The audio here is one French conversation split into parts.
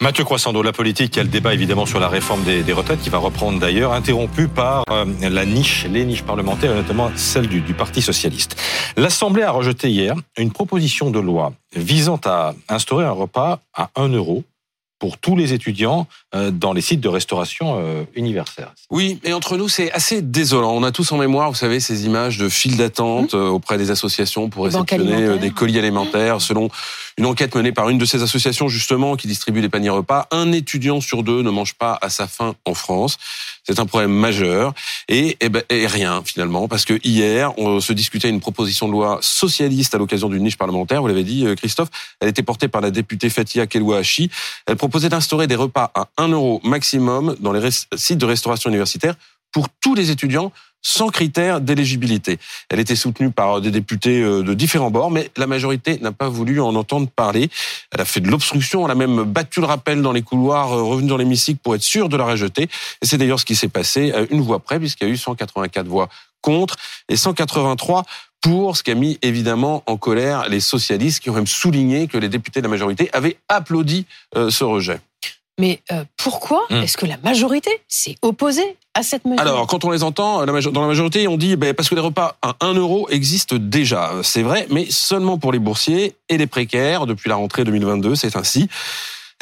Mathieu Croissando, la politique, il y a le débat évidemment sur la réforme des, retraites qui va reprendre d'ailleurs, interrompu par euh, la niche, les niches parlementaires, notamment celle du, Parti socialiste. L'Assemblée a rejeté hier une proposition de loi visant à instaurer un repas à 1 euro pour tous les étudiants euh, dans les sites de restauration euh, universitaire. Oui, et entre nous, c'est assez désolant. On a tous en mémoire, vous savez, ces images de files d'attente mmh. auprès des associations pour réceptionner des colis alimentaires. Selon une enquête menée par une de ces associations, justement, qui distribue des paniers repas, un étudiant sur deux ne mange pas à sa faim en France. C'est un problème majeur. Et, et, ben, et, rien, finalement, parce que hier, on se discutait une proposition de loi socialiste à l'occasion d'une niche parlementaire. Vous l'avez dit, Christophe. Elle était portée par la députée Fatia Kelouachi. Elle proposait d'instaurer des repas à 1 euro maximum dans les sites de restauration universitaire pour tous les étudiants sans critères d'éligibilité. Elle était soutenue par des députés euh, de différents bords, mais la majorité n'a pas voulu en entendre parler. Elle a fait de l'obstruction, elle a même battu le rappel dans les couloirs, euh, revenu dans l'hémicycle pour être sûre de la rejeter. Et c'est d'ailleurs ce qui s'est passé, une voix près, puisqu'il y a eu 184 voix contre et 183 pour, ce qui a mis évidemment en colère les socialistes qui ont même souligné que les députés de la majorité avaient applaudi euh, ce rejet. Mais euh, pourquoi hmm. est-ce que la majorité s'est opposée Alors, quand on les entend, dans la majorité, on dit ben, parce que les repas à 1 euro existent déjà. C'est vrai, mais seulement pour les boursiers et les précaires. Depuis la rentrée 2022, c'est ainsi.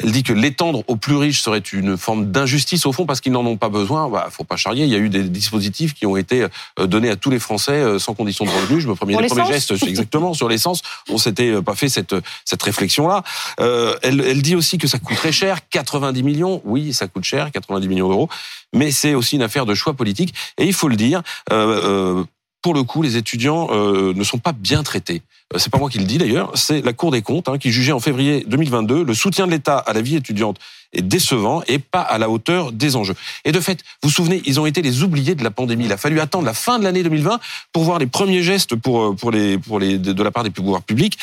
Elle dit que l'étendre aux plus riches serait une forme d'injustice au fond parce qu'ils n'en ont pas besoin. Bah, faut pas charrier. Il y a eu des dispositifs qui ont été euh, donnés à tous les Français euh, sans condition de revenu. Je me premier les premiers gestes, exactement sur l'essence. On s'était euh, pas fait cette cette réflexion là. Euh, elle, elle dit aussi que ça coûte très cher, 90 millions. Oui, ça coûte cher, 90 millions d'euros. Mais c'est aussi une affaire de choix politique. Et il faut le dire. Euh, pour le coup, les étudiants euh, ne sont pas bien traités. Euh, c'est pas moi qui le dis d'ailleurs, c'est la Cour des comptes hein, qui jugeait en février 2022 le soutien de l'État à la vie étudiante est décevant et pas à la hauteur des enjeux. Et de fait, vous vous souvenez, ils ont été les oubliés de la pandémie. Il a fallu attendre la fin de l'année 2020 pour voir les premiers gestes pour euh, pour les pour les de la part des pouvoirs publics.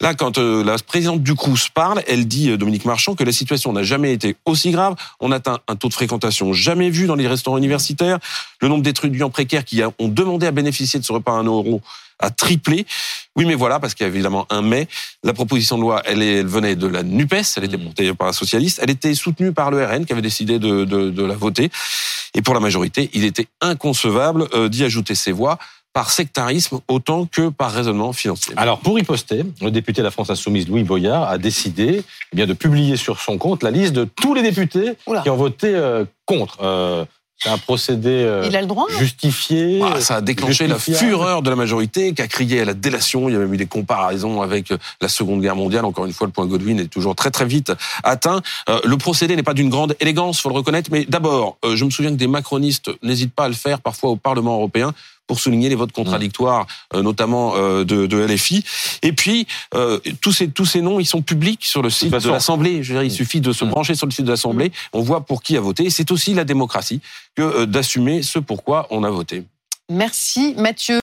Là, quand euh, la présidente du Crous parle, elle dit, euh, Dominique Marchand, que la situation n'a jamais été aussi grave. On atteint un taux de fréquentation jamais vu dans les restaurants universitaires. Le nombre d'étudiants précaires qui ont demandé à bénéficier de ce repas à 1 euro a triplé. Oui, mais voilà, parce qu'il y a évidemment un mais. La proposition de loi, elle, elle venait de la NUPES, elle était mmh. portée par un socialiste, elle était soutenue par le RN qui avait décidé de, de, de la voter. Et pour la majorité, il était inconcevable euh, d'y ajouter ses voix par sectarisme autant que par raisonnement financier. Alors, pour y poster, le député de la France Insoumise, Louis Boyard, a décidé eh bien, de publier sur son compte la liste de tous les députés qui ont voté euh, contre. Euh, c'est un procédé euh, Il a le droit, justifié. Ah, ça a déclenché la fureur de la majorité qui a crié à la délation. Il y a même eu des comparaisons avec la Seconde Guerre mondiale. Encore une fois, le point Godwin est toujours très très vite atteint. le procédé n'est pas d'une grande élégance, faut le reconnaître. Mais d'abord, je me souviens que des macronistes n'hésitent pas à le faire parfois au Parlement européen pour souligner les votes contradictoires, euh, notamment euh, de, de, LFI. Et puis, euh, tous, ces, tous ces noms, ils sont publics sur le site de, l'Assemblée. Je veux dire, il suffit de se brancher sur le site de l'Assemblée, on voit pour qui a voté. Et c'est aussi la démocratie que d'assumer ce pourquoi on a voté. Merci Mathieu.